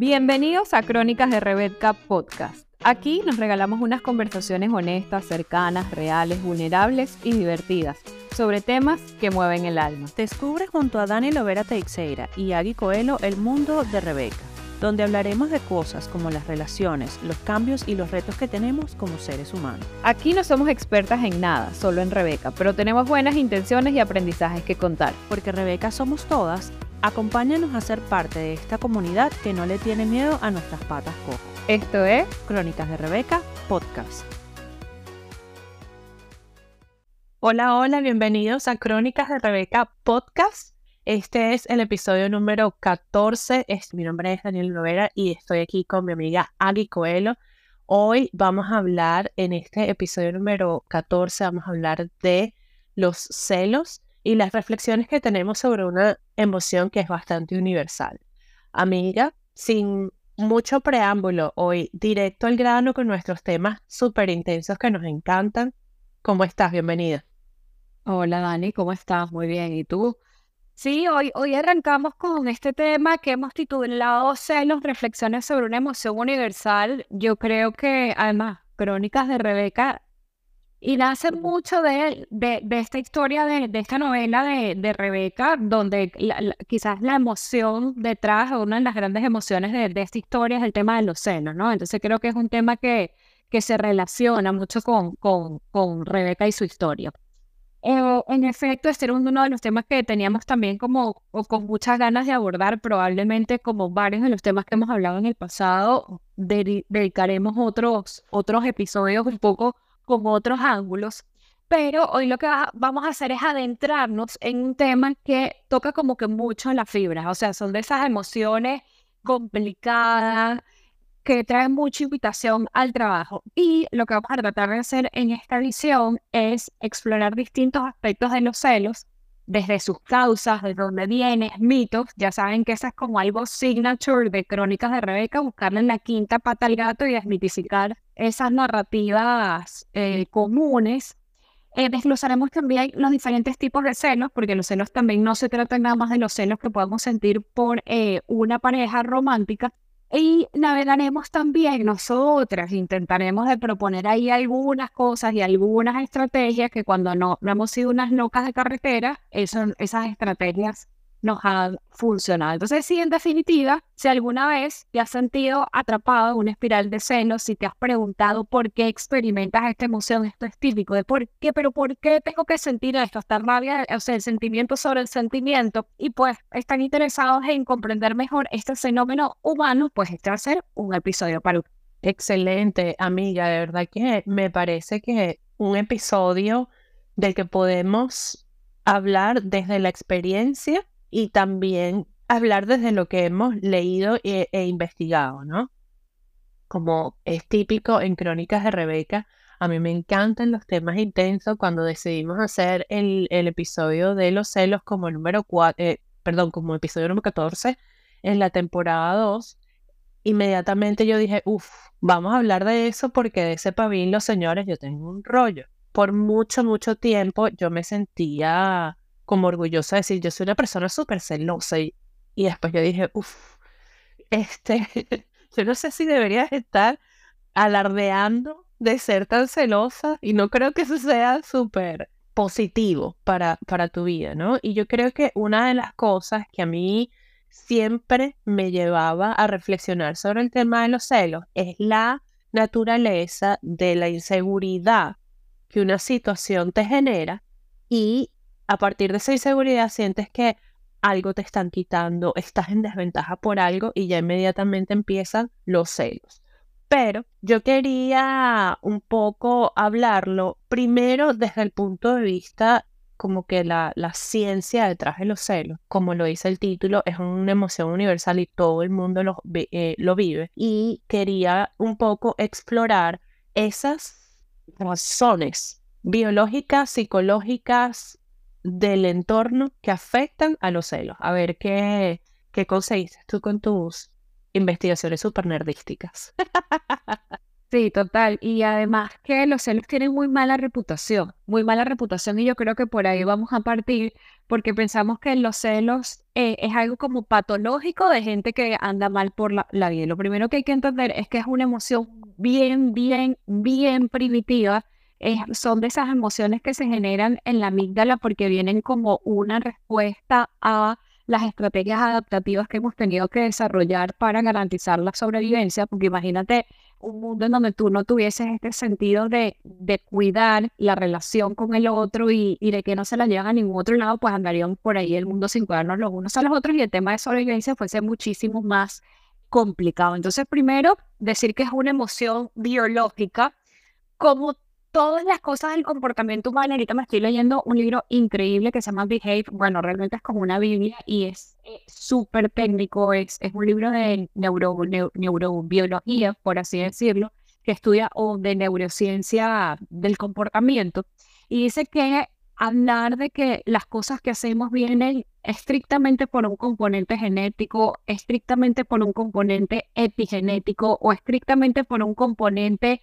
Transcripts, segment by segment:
Bienvenidos a Crónicas de Rebeca Podcast. Aquí nos regalamos unas conversaciones honestas, cercanas, reales, vulnerables y divertidas sobre temas que mueven el alma. Descubre junto a Dani Lovera Teixeira y Agui Coelho el mundo de Rebeca, donde hablaremos de cosas como las relaciones, los cambios y los retos que tenemos como seres humanos. Aquí no somos expertas en nada, solo en Rebeca, pero tenemos buenas intenciones y aprendizajes que contar. Porque Rebeca somos todas, acompáñanos a ser parte de esta comunidad que no le tiene miedo a nuestras patas cojas. Esto es Crónicas de Rebeca Podcast. Hola, hola, bienvenidos a Crónicas de Rebeca Podcast. Este es el episodio número 14. Es, mi nombre es Daniel Lovera y estoy aquí con mi amiga Agui Coelho. Hoy vamos a hablar, en este episodio número 14, vamos a hablar de los celos y las reflexiones que tenemos sobre una emoción que es bastante universal. Amiga, sin mucho preámbulo, hoy directo al grano con nuestros temas súper intensos que nos encantan. ¿Cómo estás? Bienvenida. Hola Dani, ¿cómo estás? Muy bien. ¿Y tú? Sí, hoy, hoy arrancamos con este tema que hemos titulado Celos, reflexiones sobre una emoción universal. Yo creo que además, Crónicas de Rebeca, y nace mucho de, de, de esta historia, de, de esta novela de, de Rebeca, donde quizás la emoción detrás, una de las grandes emociones de, esta historia es el tema de los celos, ¿no? Entonces creo que es un tema que, que se relaciona mucho con, con, con Rebeca y su historia. Eh, en efecto, este era uno de los temas que teníamos también como o con muchas ganas de abordar, probablemente como varios de los temas que hemos hablado en el pasado, dedicaremos otros, otros episodios un poco con otros ángulos. Pero hoy lo que vamos a hacer es adentrarnos en un tema que toca como que mucho la fibra, o sea, son de esas emociones complicadas, que trae mucha invitación al trabajo. Y lo que vamos a tratar de hacer en esta edición es explorar distintos aspectos de los celos, desde sus causas, de dónde vienen, mitos. Ya saben que eso es como algo signature de Crónicas de Rebeca, buscarle en la quinta pata al gato y desmitificar esas narrativas eh, comunes. Eh, desglosaremos también los diferentes tipos de celos, porque los celos también no se tratan nada más de los celos que podemos sentir por eh, una pareja romántica, y navegaremos también nosotras, intentaremos de proponer ahí algunas cosas y algunas estrategias que cuando no, no hemos sido unas locas de carretera, eso, esas estrategias nos han funcionado. Entonces, sí, en definitiva, si alguna vez te has sentido atrapado en una espiral de celos, si te has preguntado por qué experimentas esta emoción, esto es típico de por qué, pero por qué tengo que sentir esto, esta rabia, o sea, el sentimiento sobre el sentimiento, y pues están interesados en comprender mejor este fenómeno humano, pues este va a ser un episodio para Excelente, amiga, de verdad que me parece que un episodio del que podemos hablar desde la experiencia y también hablar desde lo que hemos leído e, e, investigado, ¿no? Como es típico en Crónicas de Rebeca, a mí me encantan los temas intensos cuando decidimos hacer el, el episodio de los celos como número 4, eh, perdón, como episodio número 14 en la temporada 2. Inmediatamente yo dije, uff, vamos a hablar de eso porque de ese pabín, los señores, yo tengo un rollo. Por mucho, mucho tiempo yo me sentía como orgullosa de decir, yo soy una persona súper celosa y, y después yo dije, uff, este, yo no sé si deberías estar alardeando de ser tan celosa y no creo que eso sea súper positivo para, para tu vida, ¿no? Y yo creo que una de las cosas que a mí siempre me llevaba a reflexionar sobre el tema de los celos es la naturaleza de la inseguridad que una situación te genera y a partir de esa inseguridad sientes que algo te están quitando, estás en desventaja por algo y ya inmediatamente empiezan los celos. Pero yo quería un poco hablarlo primero desde el punto de vista como que la, la ciencia detrás de los celos, como lo dice el título, es una emoción universal y todo el mundo lo, eh, lo vive. Y quería un poco explorar esas razones biológicas, psicológicas, del entorno que afectan a los celos. A ver qué, qué conseguiste tú con tus investigaciones super nerdísticas. Sí, total. Y además que los celos tienen muy mala reputación, muy mala reputación y yo creo que por ahí vamos a partir porque pensamos que los celos eh, es algo como patológico de gente que anda mal por la, la vida. Lo primero que hay que entender es que es una emoción bien, bien, bien primitiva. Son de esas emociones que se generan en la amígdala porque vienen como una respuesta a las estrategias adaptativas que hemos tenido que desarrollar para garantizar la sobrevivencia, porque imagínate un mundo en donde tú no tuvieses este sentido de, de cuidar la relación con el otro y, de que no se la llevan a ningún otro lado, pues andaríamos por ahí el mundo sin cuidarnos los unos a los otros y el tema de sobrevivencia fuese muchísimo más complicado. Entonces, primero, decir que es una emoción biológica, como todas las cosas del comportamiento humano. Ahorita me estoy leyendo un libro increíble que se llama Behave. Bueno, realmente es como una Biblia y es eh, súper técnico. Es, es un libro de neuro, neurobiología, por así decirlo, que estudia o de neurociencia del comportamiento. Y dice que hablar de que las cosas que hacemos vienen estrictamente por un componente genético, estrictamente por un componente epigenético o estrictamente por un componente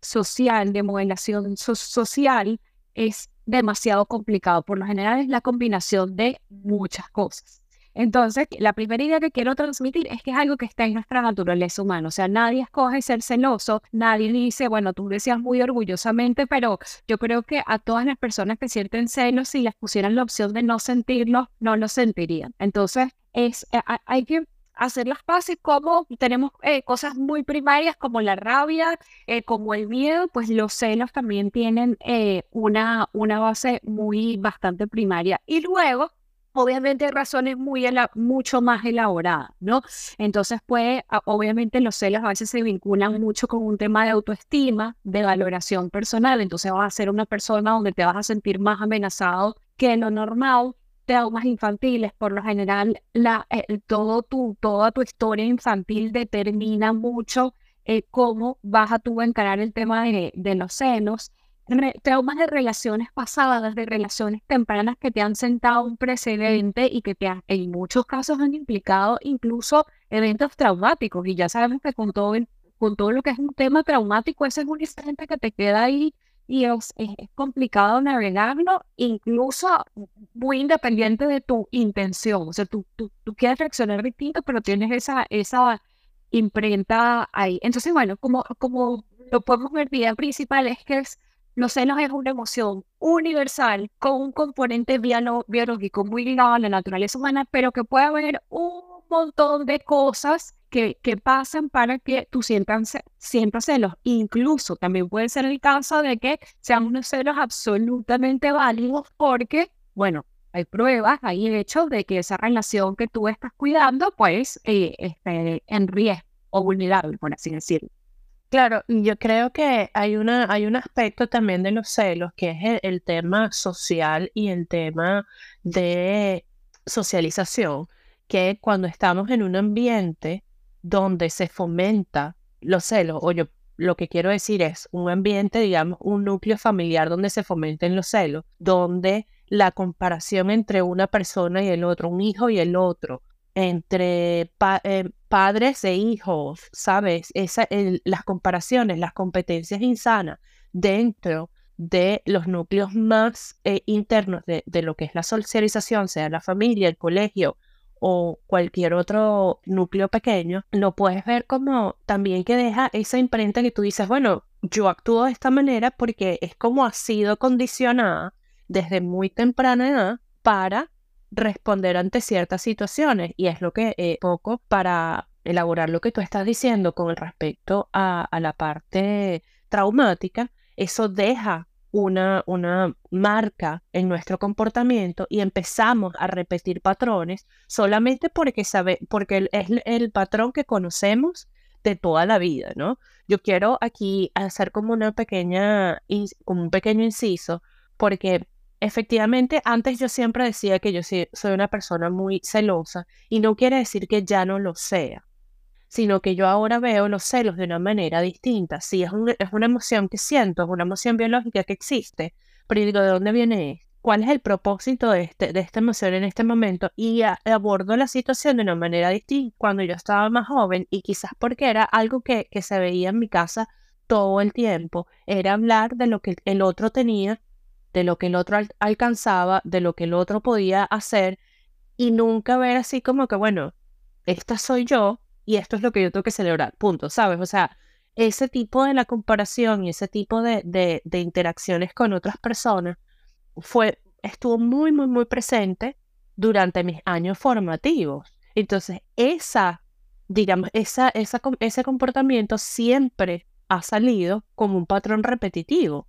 social, de modelación social, es demasiado complicado. Por lo general es la combinación de muchas cosas. Entonces, la primera idea que quiero transmitir es que es algo que está en nuestra naturaleza humana. O sea, nadie escoge ser celoso, nadie dice, bueno, tú decías muy orgullosamente, pero yo creo que a todas las personas que sienten celos, si les pusieran la opción de no sentirlo, no lo sentirían. Entonces, es, eh, hay que hacer las paces como tenemos eh, cosas muy primarias como la rabia, eh, como el miedo, pues los celos también tienen eh, una, una base muy bastante primaria. Y luego, obviamente hay razones muy mucho más elaboradas, ¿no? Entonces, pues, obviamente los celos a veces se vinculan mucho con un tema de autoestima, de valoración personal. Entonces vas a ser una persona donde te vas a sentir más amenazado que lo normal traumas infantiles, por lo general, la, eh, todo tu, toda tu historia infantil determina mucho eh, cómo vas a tú encarar el tema de, de los senos. traumas de relaciones pasadas, de relaciones tempranas que te han sentado un precedente y que te en muchos casos han implicado incluso eventos traumáticos. Y ya sabemos que con todo, con todo lo que es un tema traumático, ese es un instante que te queda ahí y es, complicado navegarlo, incluso muy independiente de tu intención. O sea, tú, tú, tú, quieres reaccionar distinto, pero tienes esa, esa imprenta ahí. Entonces, bueno, como, como lo podemos ver, la principal es que es, los celos es una emoción universal con un componente biológico muy ligado a la naturaleza humana, pero que puede haber un montón de cosas que, que pasan para que tú sientas, sientas celos. Incluso también puede ser el caso de que sean unos celos absolutamente válidos porque, bueno, hay pruebas, hay hechos de que esa relación que tú estás cuidando, pues, eh, esté en riesgo o vulnerable, por así decirlo. Claro, yo creo que hay, una, hay un aspecto también de los celos, que es el tema social y el tema de socialización, que cuando estamos en un ambiente donde se fomenta los celos, o yo lo que quiero decir es un ambiente, digamos, un núcleo familiar donde se fomenten los celos, donde la comparación entre una persona y el otro, un hijo y el otro, entre eh, padres e hijos, ¿sabes? Las comparaciones, las competencias insanas dentro de los núcleos más eh, internos de, lo que es la socialización, sea la familia, el colegio, o cualquier otro núcleo pequeño, lo puedes ver como también que deja esa imprenta que tú dices, bueno, yo actúo de esta manera porque es como ha sido condicionada desde muy temprana edad para responder ante ciertas situaciones y es lo que eh, poco para elaborar lo que tú estás diciendo con respecto a, a la parte traumática, eso deja una, una marca en nuestro comportamiento y empezamos a repetir patrones solamente porque, sabe, porque es el patrón que conocemos de toda la vida, ¿no? Yo quiero aquí hacer como una pequeña, como un pequeño inciso, porque efectivamente antes yo siempre decía que yo soy una persona muy celosa y no quiere decir que ya no lo sea sino que yo ahora veo los celos de una manera distinta. Sí, es, es una emoción que siento, es una emoción biológica que existe, pero digo, ¿de dónde viene ¿Cuál es el propósito de, este, de esta emoción en este momento? Y abordo la situación de una manera distinta cuando yo estaba más joven y quizás porque era algo que, que se veía en mi casa todo el tiempo era hablar de lo que el otro tenía, de lo que el otro alcanzaba, de lo que el otro podía hacer y nunca ver así como que, bueno, esta soy yo y esto es lo que yo tengo que celebrar, punto, ¿sabes? O sea, ese tipo de la comparación y ese tipo de, de, de interacciones con otras personas fue, estuvo muy, muy, muy presente durante mis años formativos. Entonces, esa, digamos, esa, esa, ese comportamiento siempre ha salido como un patrón repetitivo,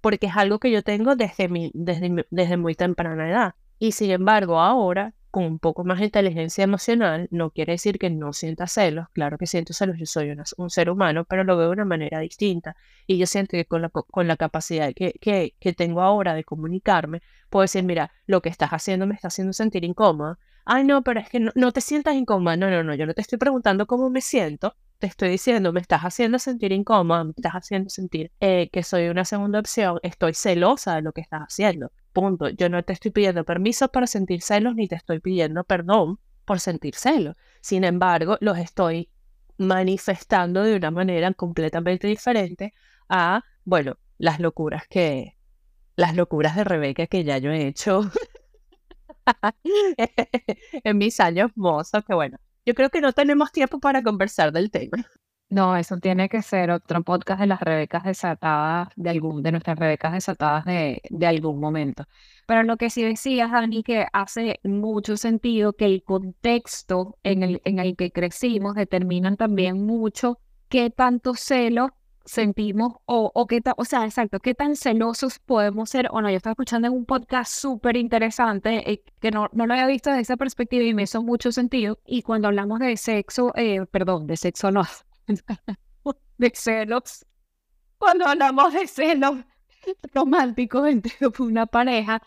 porque es algo que yo tengo desde, mi, desde, desde muy temprana edad. Y sin embargo, ahora con un poco más de inteligencia emocional, no quiere decir que no sienta celos, claro que siento celos, yo soy un ser humano, pero lo veo de una manera distinta. Y yo siento que con la, con la capacidad que, que, que tengo ahora de comunicarme, puedo decir, mira, lo que estás haciendo me está haciendo sentir incómoda. Ay, no, pero es que no, no te sientas incómoda. No, no, no, yo no te estoy preguntando cómo me siento, te estoy diciendo, me estás haciendo sentir incómoda, me estás haciendo sentir eh, que soy una segunda opción, estoy celosa de lo que estás haciendo. Punto. Yo no te estoy pidiendo permiso para sentir celos ni te estoy pidiendo perdón por sentir celos. Sin embargo, los estoy manifestando de una manera completamente diferente a, bueno, las locuras que, las locuras de Rebeca que ya yo he hecho en mis años mozos, que bueno, yo creo que no tenemos tiempo para conversar del tema. No, eso tiene que ser otro podcast de las Rebecas desatadas, de algún, de nuestras Rebecas desatadas de, de algún momento. Pero lo que sí decías, Dani, que hace mucho sentido que el contexto en el, en el que crecimos determinan también mucho qué tanto celo sentimos o, o qué o sea, exacto, qué tan celosos podemos ser o no. Yo estaba escuchando en un podcast súper interesante eh, que no, no lo había visto desde esa perspectiva y me hizo mucho sentido. Y cuando hablamos de sexo, eh, perdón, de sexo no, de celos. Cuando hablamos de celos románticos entre una pareja,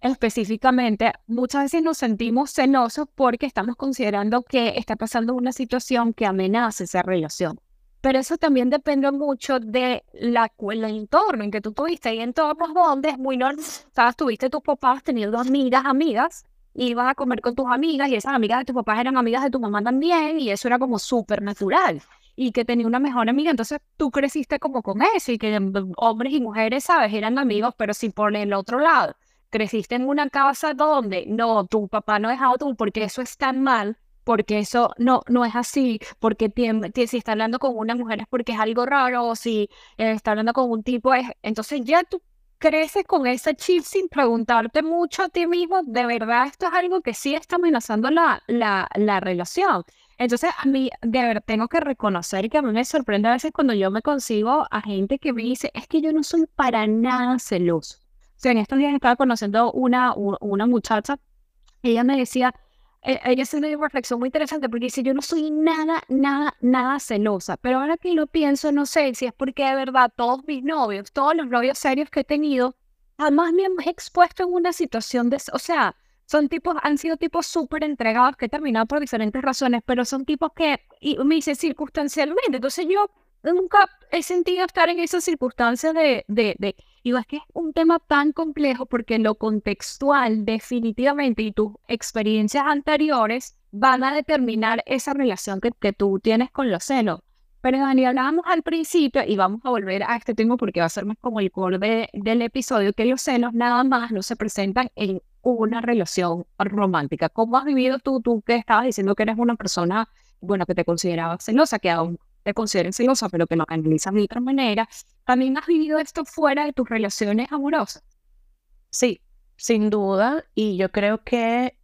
específicamente, muchas veces nos sentimos celosos porque estamos considerando que está pasando una situación que amenaza esa relación. Pero eso también depende mucho de la, el entorno en que tú tuviste. Y en todos los donde es muy normal. Sabes, tuviste tus papás teniendo amigas, amigas, ibas a comer con tus amigas, y esas amigas de tus papás eran amigas de tu mamá también, y eso era como súper natural y que tenía una mejor amiga. Entonces tú creciste como con eso y que hombres y mujeres, ¿sabes? Eran amigos, pero si por el otro lado creciste en una casa donde no, tu papá no es tú porque eso es tan mal, porque eso no, no es así, porque si está hablando con una mujer es porque es algo raro, o si eh, está hablando con un tipo es... Entonces ya tú creces con ese chip sin preguntarte mucho a ti mismo, de verdad esto es algo que sí está amenazando la, la relación. Entonces, a mí, de verdad, tengo que reconocer que a mí me sorprende a veces cuando yo me consigo a gente que me dice, es que yo no soy para nada celoso. O sea, en estos días estaba conociendo una, una muchacha, ella me decía, e, ella hace una reflexión muy interesante porque dice, yo no soy nada, nada, nada celosa, pero ahora que lo pienso, no sé si es porque de verdad todos mis novios, todos los novios serios que he tenido, jamás me han expuesto en una situación de, o sea, son tipos, han sido tipos súper entregados que he terminado por diferentes razones, pero son tipos que, y me dice circunstancialmente, entonces yo nunca he sentido estar en esas circunstancias de, de, de, digo, es que es un tema tan complejo porque lo contextual definitivamente y tus experiencias anteriores van a determinar esa relación que, que tú tienes con los senos. Pero Dani, hablábamos al principio y vamos a volver a este tema porque va a ser más como el core del episodio, que los senos nada más no se presentan en una relación romántica. ¿Cómo has vivido tú, tú que estabas diciendo que eres una persona, bueno, que te considerabas celosa, que aún te consideren celosa, pero que no analizas de otra manera? ¿También has vivido esto fuera de tus relaciones amorosas? Sí, sin duda. Y yo creo que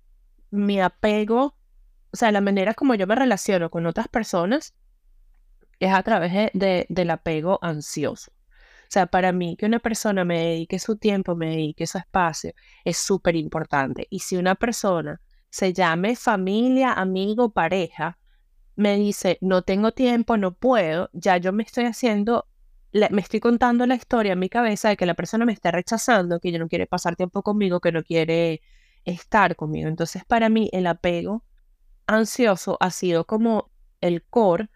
mi apego, o sea, la manera como yo me relaciono con otras personas es a través de, del apego ansioso. Sea, para mí que una persona me dedique su tiempo, me dedique su espacio, es súper importante. Y si una persona se llame familia, amigo, pareja, me dice, no tengo tiempo, no puedo, ya yo me estoy haciendo, me estoy contando la historia en mi cabeza de que la persona me está rechazando, que yo no quiere pasar tiempo conmigo, que no quiere estar conmigo. Entonces, para mí, el apego ansioso ha sido como el core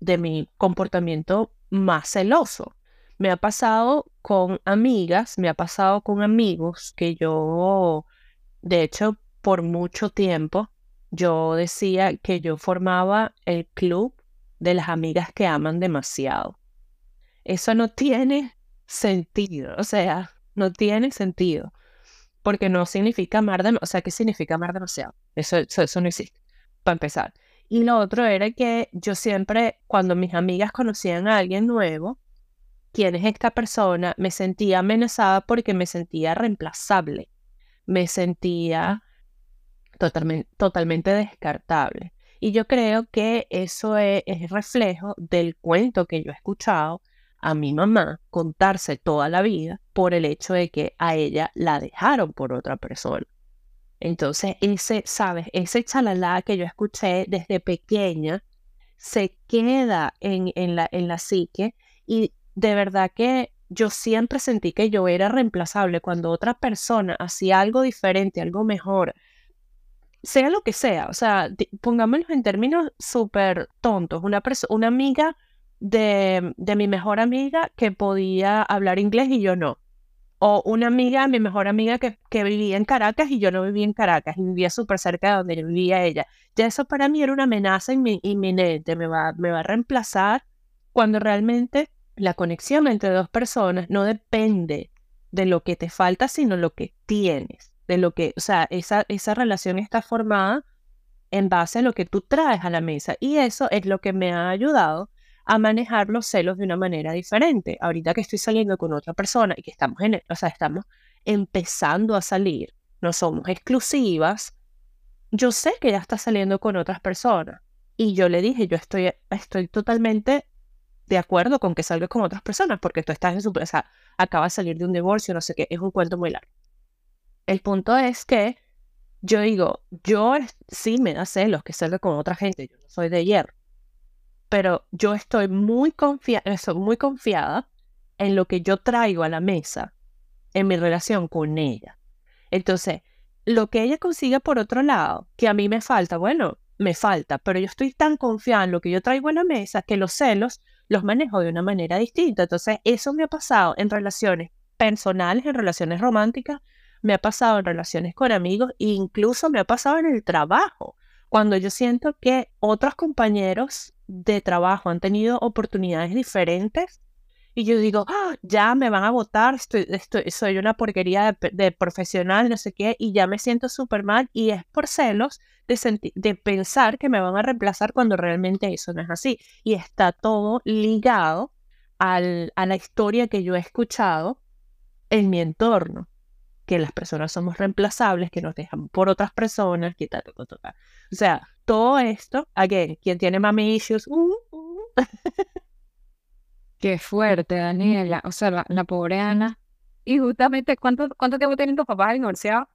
de mi comportamiento más celoso. Me ha pasado con amigas, me ha pasado con amigos que yo, de hecho, por mucho tiempo, yo decía que yo formaba el club de las amigas que aman demasiado. Eso no tiene sentido, o sea, no tiene sentido, porque no significa amar demasiado, o sea, ¿qué significa amar demasiado? Eso, eso, no existe, para empezar. Y lo otro era que yo siempre, cuando mis amigas conocían a alguien nuevo, quién es esta persona, me sentía amenazada porque me sentía reemplazable, me sentía totalmente, totalmente descartable. Y yo creo que eso es, es, reflejo del cuento que yo he escuchado a mi mamá contarse toda la vida por el hecho de que a ella la dejaron por otra persona. Entonces, ese, ¿sabes? Ese chalala que yo escuché desde pequeña se queda en, en, la, en la psique y de verdad que yo siempre sentí que yo era reemplazable cuando otra persona hacía algo diferente, algo mejor, sea lo que sea, o sea, pongámoslo en términos súper tontos, una, una amiga de, de, mi mejor amiga que podía hablar inglés y yo no. O una amiga, mi mejor amiga que, que vivía en Caracas y yo no vivía en Caracas y vivía súper cerca de donde vivía ella. Ya eso para mí era una amenaza inminente, me va, me va a reemplazar cuando realmente la conexión entre dos personas no depende de lo que te falta, sino lo que tienes, de lo que, o sea, esa, esa relación está formada en base a lo que tú traes a la mesa y eso es lo que me ha ayudado a manejar los celos de una manera diferente. Ahorita que estoy saliendo con otra persona y que estamos en, o sea, estamos empezando a salir, no somos exclusivas, yo sé que ya está saliendo con otras personas y yo le dije, yo estoy, estoy totalmente de acuerdo con que salgas con otras personas, porque tú estás en su... O sea, acaba de salir de un divorcio, no sé qué, es un cuento muy largo. El punto es que yo digo, yo sí me da celos que salga con otra gente, yo no soy de hierro, pero yo estoy muy, confia muy confiada en lo que yo traigo a la mesa en mi relación con ella. Entonces, lo que ella consiga por otro lado, que a mí me falta, bueno, me falta, pero yo estoy tan confiada en lo que yo traigo a la mesa que los celos los manejo de una manera distinta. Entonces, eso me ha pasado en relaciones personales, en relaciones románticas, me ha pasado en relaciones con amigos e incluso me ha pasado en el trabajo, cuando yo siento que otros compañeros de trabajo han tenido oportunidades diferentes y yo digo, ah, ya me van a votar, estoy, estoy, soy una porquería de, profesional, no sé qué, y ya me siento súper mal y es por celos de, de pensar que me van a reemplazar cuando realmente eso no es así. Y está todo ligado al, a la historia que yo he escuchado en mi entorno, que las personas somos reemplazables, que nos dejan por otras personas, que tal, tal, tal, O sea, todo esto, again, quien tiene mami issues, uh, uh. Qué fuerte, Daniela. O sea, la, pobre Ana. Y justamente, ¿cuánto, cuánto tiempo tienen tus papás divorciados?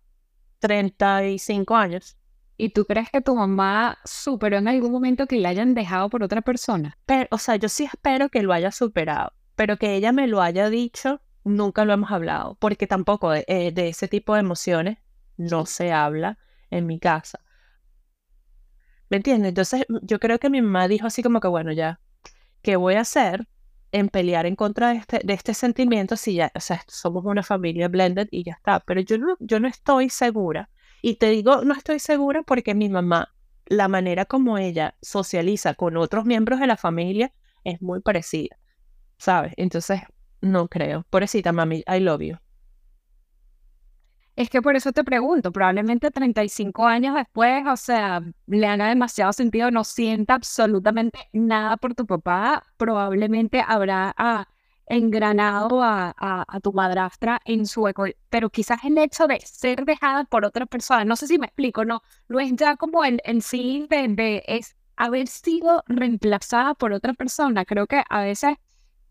35 años. ¿Y tú crees que tu mamá superó en algún momento que la hayan dejado por otra persona? Pero, o sea, yo sí espero que lo haya superado, pero que ella me lo haya dicho, nunca lo hemos hablado, porque tampoco de, eh, de ese tipo de emociones no se habla en mi casa. ¿Me entiendes? Entonces, yo creo que mi mamá dijo así como que, bueno, ya, ¿qué voy a hacer? En pelear en contra de este, de este sentimiento si ya, o sea, somos una familia blended y ya está. Pero yo no, yo no estoy segura. Y te digo, no estoy segura porque mi mamá, la manera como ella socializa con otros miembros de la familia es muy parecida, ¿sabes? Entonces, no creo. Pobrecita, mami, I love you. Es que por eso te pregunto, probablemente 35 años después, o sea, le haga demasiado sentido, no sienta absolutamente nada por tu papá, probablemente habrá ah, engranado a, tu madrastra en su eco, pero quizás el hecho de ser dejada por otra persona, no sé si me explico, no, no es ya como el, el sí de, es haber sido reemplazada por otra persona, creo que a veces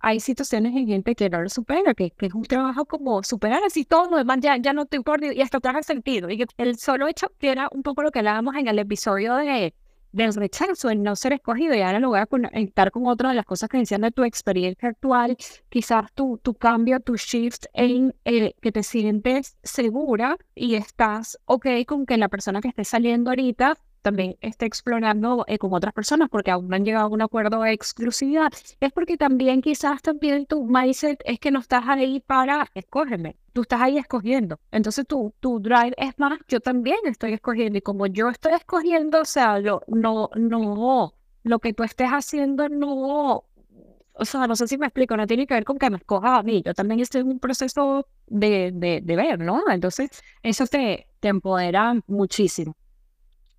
hay situaciones en gente que no lo supera, que, que, es un trabajo como superar así todo lo demás ya, ya no te importa y hasta te hace sentido. Y que el solo hecho que era un poco lo que hablábamos en el episodio de del rechazo, el no ser escogido, y ahora lo voy a conectar con otra de las cosas que decían de tu experiencia actual, quizás tu, tu cambio, tu shift en eh, que te sientes segura y estás ok con que la persona que esté saliendo ahorita también esté explorando eh, con otras personas porque aún no han llegado a un acuerdo de exclusividad, es porque también quizás también tu mindset es que no estás ahí para escógeme, tú estás ahí escogiendo. Entonces tu, tu drive es más, yo también estoy escogiendo y como yo estoy escogiendo, o sea, no, no, lo que tú estés haciendo no, o sea, no sé si me explico, no tiene que ver con que me escoja a mí, yo también estoy en un proceso de, de, de ver, ¿no? Entonces, eso te, te empodera muchísimo.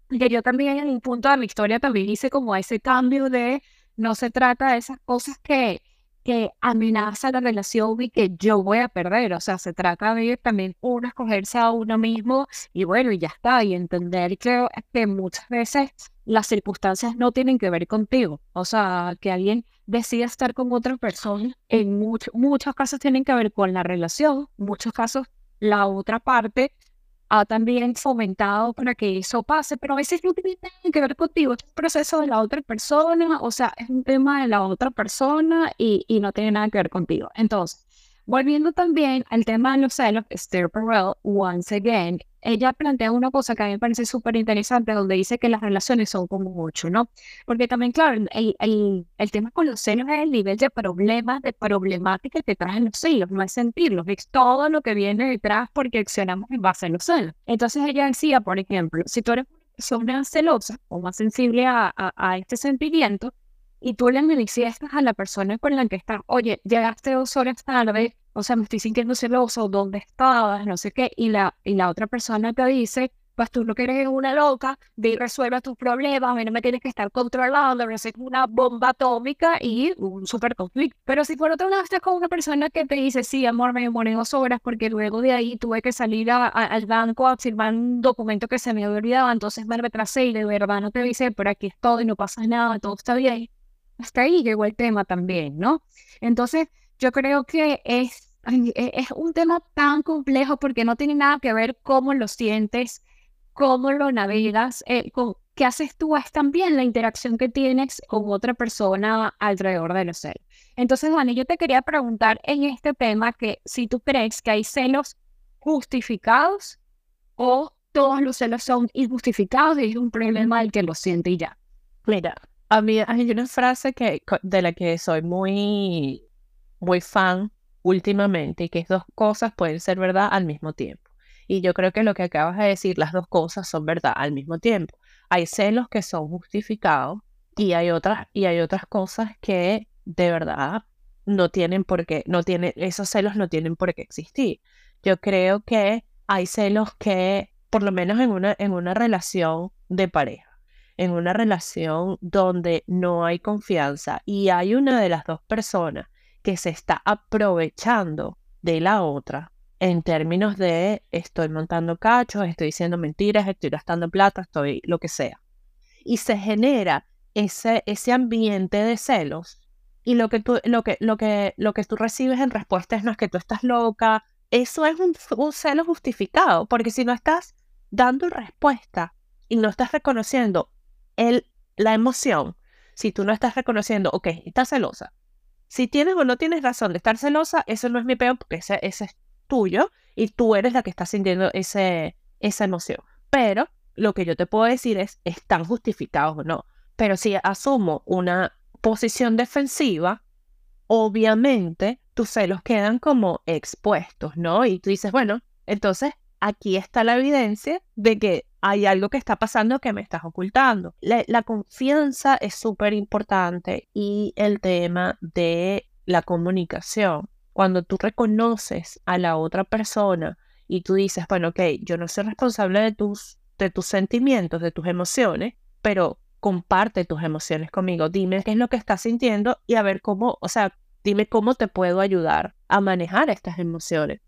Que yo también en un punto de mi historia también hice como ese cambio de no se trata de esas cosas que, que amenaza la relación y que yo voy a perder. O sea, se trata de también uno escogerse a uno mismo y bueno, y ya está. Y entender que, que muchas veces las circunstancias no tienen que ver contigo. O sea, que alguien decida estar con otra persona, en muchos casos tienen que ver con la relación, muchos casos la otra parte ha también fomentado para que eso pase, pero a veces no tiene nada que ver contigo, es un proceso de la otra persona, o sea, es un tema de la otra persona y, y no tiene nada que ver contigo. Entonces, volviendo también al tema de los celos, Esther Perel, once again, ella plantea una cosa que a mí me parece súper interesante, donde dice que las relaciones son como mucho, ¿no? Porque también, claro, el, el, el, tema con los celos es el nivel de problemas, de problemática que traen los celos, no es sentirlos, es todo lo que viene detrás porque accionamos en base a los celos. Entonces ella decía, por ejemplo, si tú eres una celosa o más sensible a, a, a este sentimiento, y tú le manifiestas a la persona con la que estás, oye, llegaste dos horas tarde, o sea, me estoy sintiendo celoso, ¿dónde estabas? No sé qué, y la, y la otra persona te dice, pues tú lo que eres una loca, de ir resuelve tus problemas, a mí no me tienes que estar controlando, sé, una bomba atómica y un super conflicto. Pero si por otro lado estás con una persona que te dice, sí, amor, me demoré dos horas porque luego de ahí tuve que salir al banco a firmar un documento que se me había olvidado, entonces me retrasé y de verdad no te dice, pero aquí estoy, no pasa nada, todo está bien hasta ahí llegó el tema también, ¿no? Entonces, yo creo que es, e, es un tema tan complejo porque no tiene nada que ver cómo lo sientes, cómo lo navegas, eh, con, qué haces tú, es también la interacción que tienes con otra persona alrededor de los celos. Entonces, Dani, yo te quería preguntar en este tema que si tú crees que hay celos justificados o todos los celos son injustificados y es un problema el que lo siente y ya. Mira, a mí hay una frase que, de la que soy muy, muy fan últimamente y que dos cosas pueden ser verdad al mismo tiempo. Y yo creo que lo que acabas de decir, las dos cosas son verdad al mismo tiempo. Hay celos que son justificados y hay otras, y hay otras cosas que de verdad no tienen por qué, no tienen, esos celos no tienen por qué existir. Yo creo que hay celos que, por lo menos en una, en una relación de pareja, en una relación donde no hay confianza y hay una de las dos personas que se está aprovechando de la otra en términos de estoy montando cachos, estoy diciendo mentiras, estoy gastando plata, estoy lo que sea. Y se genera ese, ese ambiente de celos y lo que, tú, lo, que, lo, que, lo que tú recibes en respuesta es no es que tú estás loca, eso es un, un celo justificado, porque si no estás dando respuesta y no estás reconociendo el, la emoción, si tú no estás reconociendo, ok, estás celosa. Si tienes o no tienes razón de estar celosa, eso no es mi peor porque ese, ese es tuyo y tú eres la que está sintiendo ese, esa emoción. Pero lo que yo te puedo decir es, ¿están justificados o no? Pero si asumo una posición defensiva, obviamente tus celos quedan como expuestos, ¿no? Y tú dices, bueno, entonces aquí está la evidencia de que hay algo que está pasando que me estás ocultando. La, confianza es súper importante y el tema de la comunicación. Cuando tú reconoces a la otra persona y tú dices, bueno, ok, yo no soy responsable de tus, de tus sentimientos, de tus emociones, pero comparte tus emociones conmigo. Dime qué es lo que estás sintiendo y a ver cómo, o sea, dime cómo te puedo ayudar a manejar estas emociones.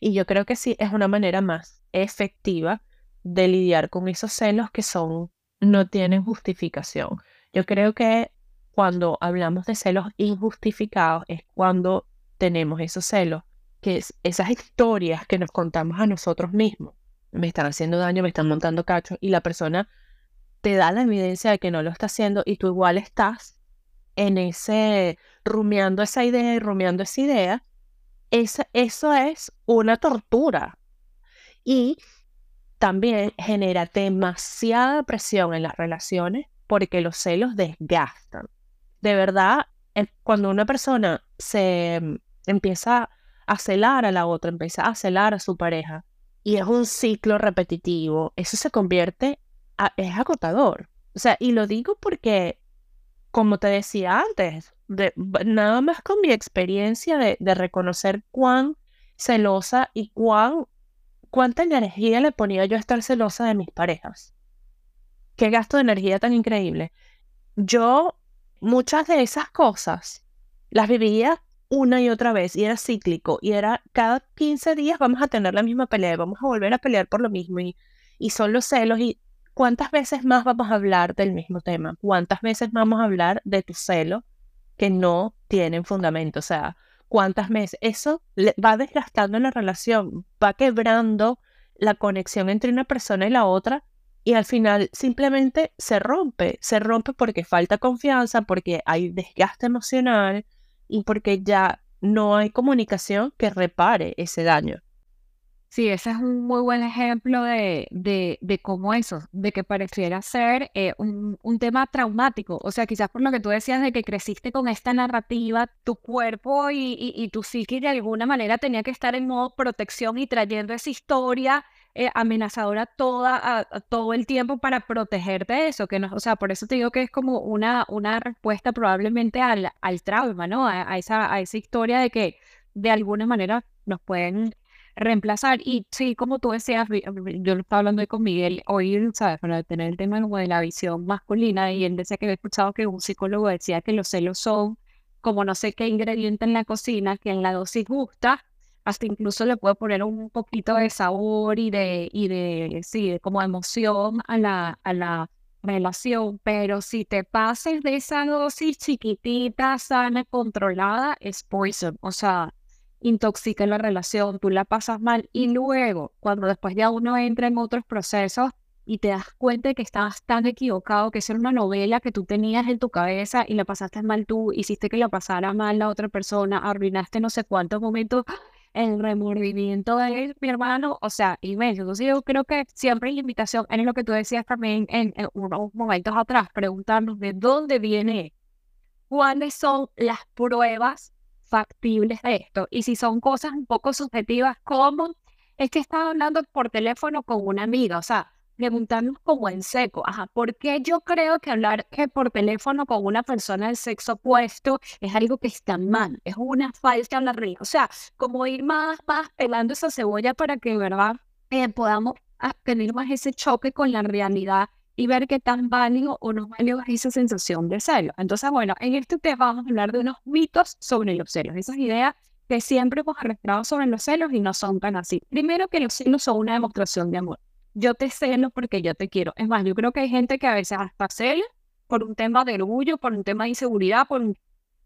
Y yo creo que sí es una manera más efectiva de lidiar con esos celos que son, no tienen justificación. Yo creo que cuando hablamos de celos injustificados es cuando tenemos esos celos, que es esas historias que nos contamos a nosotros mismos. Me están haciendo daño, me están montando cachos y la persona te da la evidencia de que no lo está haciendo y tú igual estás en ese, rumiando esa idea y rumiando esa idea. eso es una tortura. Y también genera demasiada presión en las relaciones porque los celos desgastan. De verdad, cuando una persona se mm, empieza a celar a la otra, empieza a celar a su pareja y es un ciclo repetitivo, eso se convierte, a, es agotador. O sea, y lo digo porque, como te decía antes, de, nada más con mi experiencia de, de reconocer cuán celosa y cuán, cuánta energía le ponía yo a estar celosa de mis parejas. Qué gasto de energía tan increíble. Yo muchas de esas cosas las vivía una y otra vez y era cíclico y era cada 15 días vamos a tener la misma pelea y vamos a volver a pelear por lo mismo y, y son los celos y cuántas veces más vamos a hablar del mismo tema, cuántas veces vamos a hablar de tu celo que no tienen fundamento, o sea, cuántas veces eso va desgastando la relación, va quebrando la conexión entre una persona y la otra y al final simplemente se rompe, se rompe porque falta confianza, porque hay desgaste emocional y porque ya no hay comunicación que repare ese daño. Sí, ese es un muy buen ejemplo de, de, de cómo eso, de que pareciera ser eh, un, un, tema traumático. O sea, quizás por lo que tú decías de que creciste con esta narrativa, tu cuerpo y, y, tu psique de alguna manera tenía que estar en modo protección y trayendo esa historia eh, amenazadora toda, a, todo el tiempo para protegerte de eso, que no, o sea, por eso te digo que es como una, una respuesta probablemente al, al trauma, ¿no? A, esa, a esa historia de que de alguna manera nos pueden reemplazar. Y sí, como tú decías, yo lo estaba hablando hoy con Miguel hoy, ¿sabes? Para tener el tema de la visión masculina, y él decía que había escuchado que un psicólogo decía que los celos son como no sé qué ingrediente en la cocina, que en la dosis gusta, hasta incluso le puedo poner un poquito de sabor y de, y de, sí, como emoción a la, a la relación, pero si te pases de esa dosis chiquitita, sana, controlada, es poison, o sea, intoxica la relación, tú la pasas mal y luego, cuando después ya uno entra en otros procesos y te das cuenta de que estabas tan equivocado, que esa era una novela que tú tenías en tu cabeza y la pasaste mal tú, hiciste que la pasara mal la otra persona, arruinaste no sé cuántos momentos, el remordimiento de mi hermano, o sea, inmenso. Entonces yo creo que siempre hay invitación, en lo que tú decías también en, unos momentos atrás, preguntarnos de dónde viene, cuáles son las pruebas factibles de esto. Y si son cosas un poco subjetivas, como es que estaba hablando por teléfono con una amiga, o sea, preguntarnos como en seco, ajá, ¿por qué yo creo que hablar que por teléfono con una persona del sexo opuesto es algo que está mal? Es una falsa realidad. O sea, como ir más, más pelando esa cebolla para que, ¿verdad? Eh, podamos tener más ese choque con la realidad y ver qué tan válido o no válido es esa sensación de celo. Entonces, bueno, en este tema vamos a hablar de unos mitos sobre los celos, esas ideas que siempre hemos arrastrado sobre los celos y no son tan así. Primero que los celos son una demostración de amor yo te celo porque yo te quiero. Es más, yo creo que hay gente que a veces hasta cela por un tema de orgullo, por un tema de inseguridad, por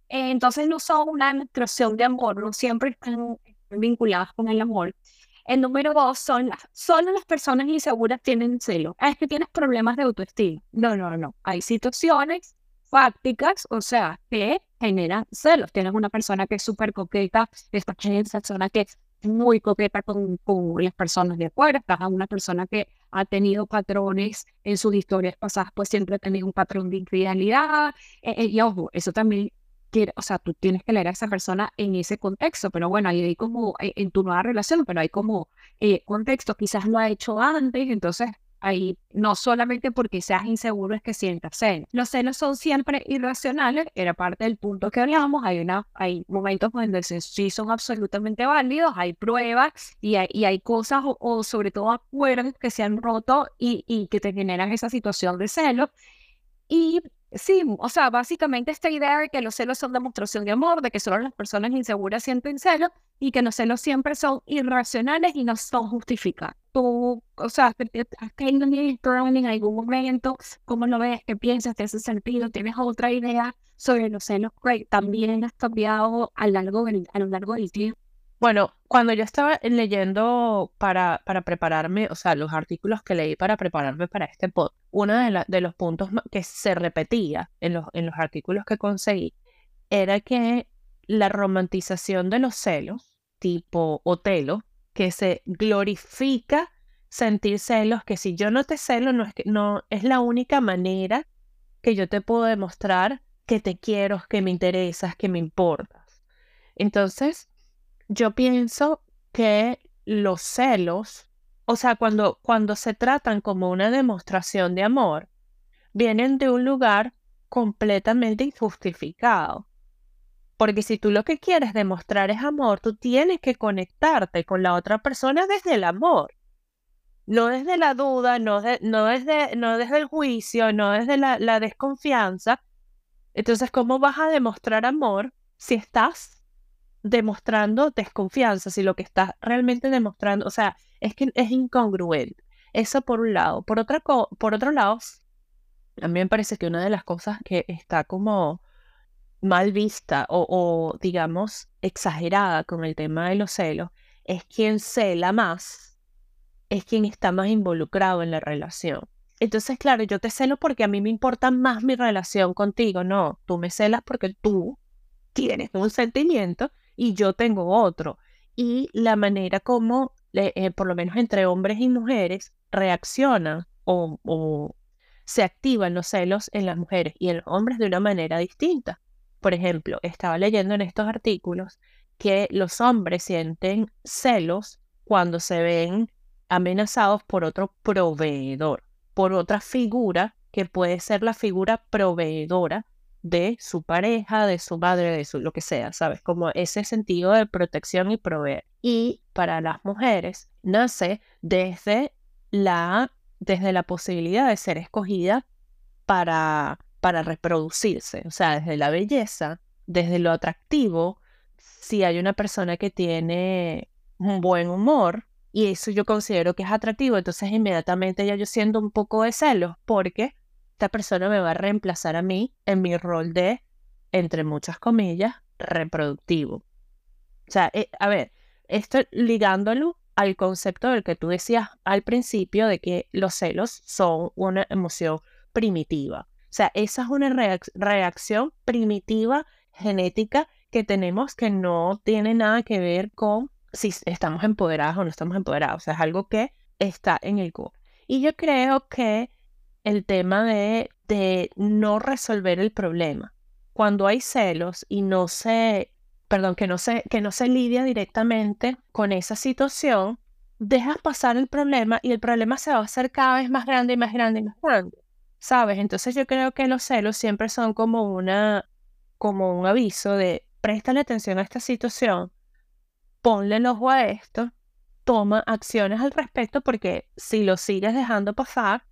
entonces no son una demostración de amor, no siempre están vinculadas con el amor. El número dos son las, solo las personas inseguras tienen celo. Ah, es que tienes problemas de autoestima. No, no, no. Hay situaciones fácticas, o sea, que generan celos. Tienes una persona que es súper coqueta, esta persona que muy coqueta con, con, las personas de afuera, estás a una persona que ha tenido patrones en sus historias pasadas, pues siempre ha tenido un patrón de infidelidad, eh, eh, y ojo, eso también quiere, o sea, tú tienes que leer a esa persona en ese contexto, pero bueno, ahí hay como, eh, en tu nueva relación, pero hay como contexto, quizás lo ha hecho antes, entonces Ahí no solamente porque seas inseguro es que sientas celos. Los celos son siempre irracionales, era parte del punto que hablábamos. Hay, una, hay momentos donde sí son absolutamente válidos, hay pruebas y hay, y hay cosas o, sobre todo acuerdos que se han roto y, y que te generan esa situación de celos. Y Sí, o sea, básicamente esta idea de que los celos son demostración de amor, de que solo las personas inseguras sienten celos y que los celos siempre son irracionales y no son justificados. Tú, o sea, has caído en esto en algún momento, ¿cómo lo ves? ¿Qué piensas? ¿Te hace sentido? ¿Tienes otra idea sobre los celos? También has cambiado a, largo, a lo largo del tiempo. Bueno, cuando yo estaba leyendo para, para prepararme, o sea, los artículos que leí para prepararme para este pod, uno de, de los puntos que se repetía en los, en los artículos que conseguí era que la romantización de los celos, tipo Otelo, que se glorifica sentir celos, que si yo no te celo, no es, que, no, es la única manera que yo te puedo demostrar que te quiero, que me interesas, que me importas. Entonces, yo pienso que los celos, o sea, cuando, cuando se tratan como una demostración de amor, vienen de un lugar completamente injustificado. Porque si tú lo que quieres demostrar es amor, tú tienes que conectarte con la otra persona desde el amor. No desde la duda, no, no, desde, no desde el juicio, no desde la, la desconfianza. Entonces, ¿cómo vas a demostrar amor si estás demostrando desconfianza? Si lo que estás realmente demostrando, o sea, es que es incongruente. Eso por un lado. Por, otra por otro lado, a mí me parece que una de las cosas que está como mal vista o, digamos exagerada con el tema de los celos es quien cela más, es quien está más involucrado en la relación. Entonces, claro, yo te celo porque a mí me importa más mi relación contigo. No, tú me celas porque tú tienes un sentimiento y yo tengo otro. Y la manera como, eh, por lo menos entre hombres y mujeres, reaccionan o, o se activan los celos en las mujeres y en los hombres de una manera distinta. Por ejemplo, estaba leyendo en estos artículos que los hombres sienten celos cuando se ven amenazados por otro proveedor, por otra figura que puede ser la figura proveedora de su pareja, de su madre, de su lo que sea, ¿sabes? Como ese sentido de protección y proveer. Y para las mujeres nace desde la, desde la posibilidad de ser escogida para para reproducirse, o sea, desde la belleza, desde lo atractivo, si hay una persona que tiene un buen humor, y eso yo considero que es atractivo, entonces inmediatamente ya yo siento un poco de celos porque esta persona me va a reemplazar a mí en mi rol de, entre muchas comillas, reproductivo. O sea, eh, a ver, esto ligándolo al concepto del que tú decías al principio de que los celos son una emoción primitiva. O sea, esa es una reacción primitiva genética que tenemos que no tiene nada que ver con si estamos empoderados o no estamos empoderados. O sea, es algo que está en el cuerpo. Y yo creo que el tema de, de no resolver el problema, cuando hay celos y no se, perdón, que no se, que no se lidia directamente con esa situación, dejas pasar el problema y el problema se va a hacer cada vez más grande y más grande y más grande. ¿sabes? Entonces yo creo que los celos siempre son como una, como un aviso de préstale atención a esta situación, ponle el ojo a esto, toma acciones al respecto porque si lo sigues dejando pasar,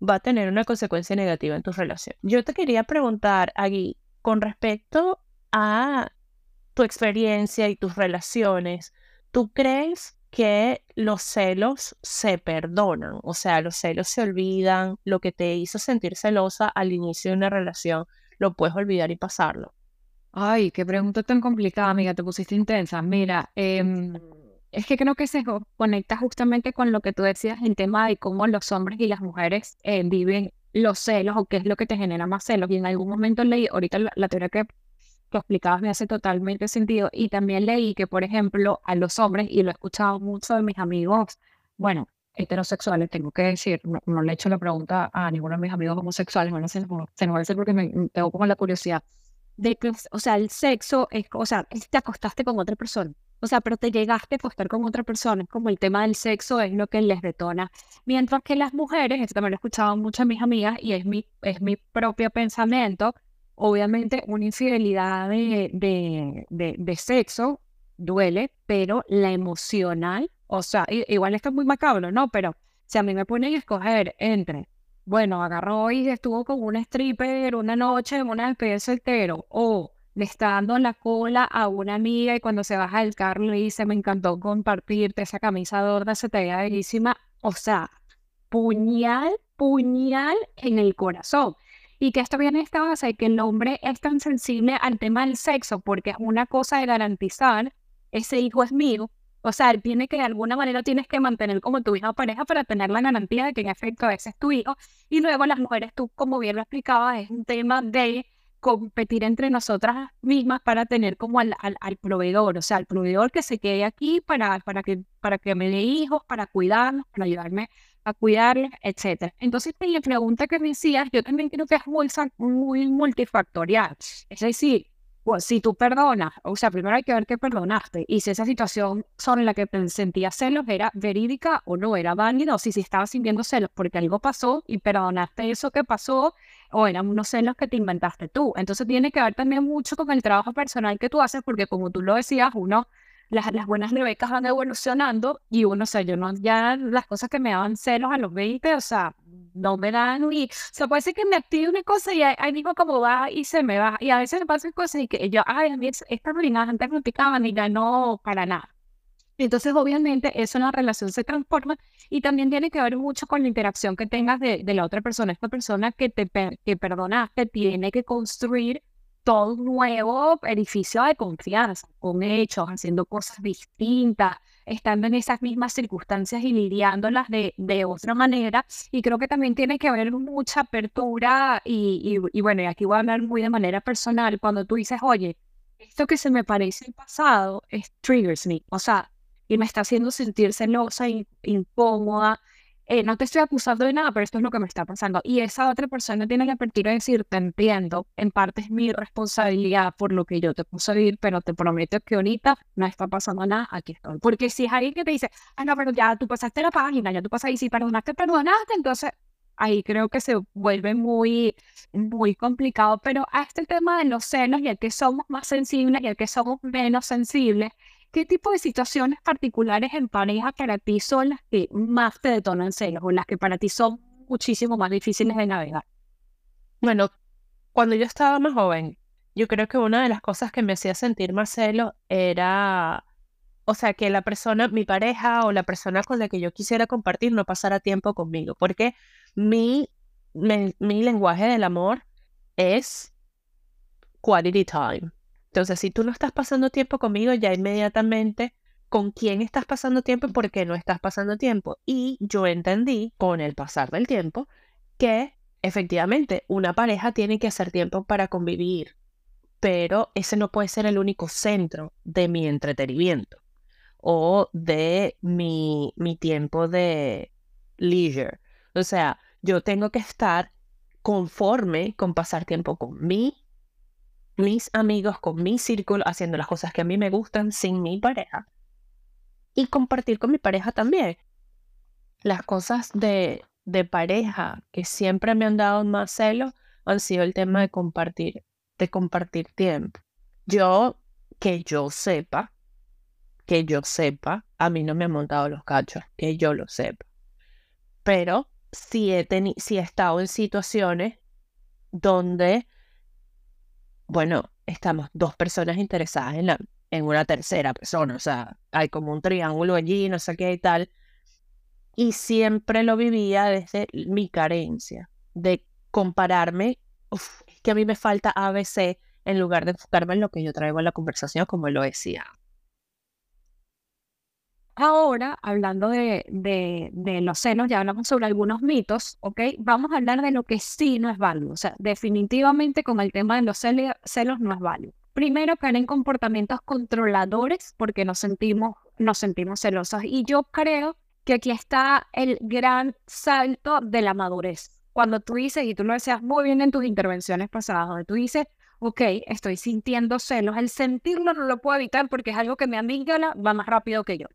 va a tener una consecuencia negativa en tu relación. Yo te quería preguntar, aquí con respecto a tu experiencia y tus relaciones, ¿tú crees que los celos se perdonan, o sea, los celos se olvidan, lo que te hizo sentir celosa al inicio de una relación, lo puedes olvidar y pasarlo. Ay, qué pregunta tan complicada, amiga, te pusiste intensa. Mira, em, es que creo que se conecta justamente con lo que tú decías en tema de cómo los hombres y las mujeres eh, viven los celos o qué es lo que te genera más celos. Y en algún momento leí, ahorita la teoría que que explicabas me hace totalmente sentido. Y también leí que, por ejemplo, a los hombres, y lo he escuchado mucho de mis amigos, bueno, heterosexuales, tengo que decir, no, le he hecho la pregunta a ninguno de mis amigos homosexuales, bueno, se, se me va a decir porque me, tengo como la curiosidad, de que, o sea, el sexo es, o sea, te acostaste con otra persona. O sea, pero te llegaste a acostar con otra persona, como el tema del sexo es lo que les detona. Mientras que las mujeres, esto también lo he escuchado muchas de mis amigas y es mi, es mi propio pensamiento, Obviamente una infidelidad de, de, sexo duele, pero la emocional, o sea, igual está muy macabro, ¿no? Pero si a mí me ponen a escoger entre, bueno, agarró y estuvo con un stripper una noche en una despedida soltero, o le está dando la cola a una amiga y cuando se baja del carro le dice, me encantó compartirte esa camisa dorada, se te veía bellísima, o sea, puñal, puñal en el corazón. Y que esto viene esta base de que el hombre es tan sensible al tema del sexo porque es una cosa de garantizar, ese hijo es mío, o sea, tiene que de alguna manera tienes que mantener como tu hija pareja para tener la garantía de que en efecto ese es tu hijo. Y luego las mujeres, tú como bien lo explicabas, es un tema de competir entre nosotras mismas para tener como al, al, proveedor, o sea, al proveedor que se quede aquí para, para, que, para que me dé hijos, para cuidarnos, para ayudarme a cuidarles, etc. Entonces, la pregunta que me decías, yo también creo que es muy, muy multifactorial. Es decir, pues, si tú perdonas, o sea, primero hay que ver qué perdonaste y si esa situación sobre la que sentías celos era verídica o no era válida, o si, si estabas sintiendo celos porque algo pasó y perdonaste eso que pasó, o eran unos celos que te inventaste tú. Entonces tiene que ver también mucho con el trabajo personal que tú haces, porque como tú lo decías, uno las, las buenas becas van evolucionando y uno, o sea, yo no, ya las cosas que me daban celos a los 20, o sea, no me dan y, o puede ser que me active una cosa y ahí digo como va y se me va. Y a veces me pasan cosas y que yo, ay, a mí estas ruinas antes me picaban y ya no para nada. Entonces, obviamente, eso en la relación se transforma y también tiene que ver mucho con la interacción que tengas de, de la otra persona. Esta persona que te que perdonaste tiene que construir todo un nuevo edificio de confianza, con hechos, haciendo cosas distintas, estando en esas mismas circunstancias y lidiándolas de, otra manera. Y creo que también tiene que haber mucha apertura y, y, bueno, y aquí voy a hablar muy de manera personal, cuando tú dices, oye, esto que se me parece el pasado es triggers me, o sea, y me está haciendo sentir celosa, incómoda, eh, no te estoy acusando de nada, pero esto es lo que me está pasando. Y esa otra persona tiene que partir a decir, te entiendo, en parte es mi responsabilidad por lo que yo te puse a vivir, pero te prometo que ahorita no está pasando nada, aquí estoy. Porque si es alguien que te dice, ah, no, pero ya tú pasaste la página, ya tú pasaste y si perdonaste, perdonaste, entonces ahí creo que se vuelve muy, muy complicado. Pero a este tema de los celos y el que somos más sensibles y el que somos menos sensibles, ¿Qué tipo de situaciones particulares en pareja para ti son las que más te detonan celos o las que para ti son muchísimo más difíciles de navegar? Bueno, cuando yo estaba más joven, yo creo que una de las cosas que me hacía sentir más celos era, o sea, que la persona, mi pareja o la persona con la que yo quisiera compartir no pasara tiempo conmigo, porque mi, mi, mi lenguaje del amor es quality time. Entonces, si tú no estás pasando tiempo conmigo, ya inmediatamente con quién estás pasando tiempo y por qué no estás pasando tiempo. Y yo entendí con el pasar del tiempo que efectivamente una pareja tiene que hacer tiempo para convivir, pero ese no puede ser el único centro de mi entretenimiento o de mi, mi tiempo de leisure. O sea, yo tengo que estar conforme con pasar tiempo con mis amigos, con mi círculo, haciendo las cosas que a mí me gustan sin mi pareja. Y compartir con mi pareja también. Las cosas de, de pareja que siempre me han dado más celo han sido el tema de compartir, de compartir tiempo. Yo, que yo sepa, que yo sepa, a mí no me han montado los cachos, que yo lo sepa. Pero si he, si he estado en situaciones donde bueno, estamos dos personas interesadas en, la, en una tercera persona, o sea, hay como un triángulo allí, no sé qué y tal. Y siempre lo vivía desde mi carencia, de compararme, que a mí me falta ABC en lugar de enfocarme en lo que yo traigo en la conversación, como lo decía. Ahora, hablando de, de, los celos, ya hablamos sobre algunos mitos, ¿ok? Vamos a hablar de lo que sí no es válido. O sea, definitivamente con el tema de los celos, no es válido. Primero, caer en comportamientos controladores porque nos sentimos, nos sentimos celosos. Y yo creo que aquí está el gran salto de la madurez. Cuando tú dices, y tú lo decías muy bien en tus intervenciones pasadas, donde tú dices, ok, estoy sintiendo celos, el sentirlo no lo puedo evitar porque es algo que me amígdala va más rápido que yo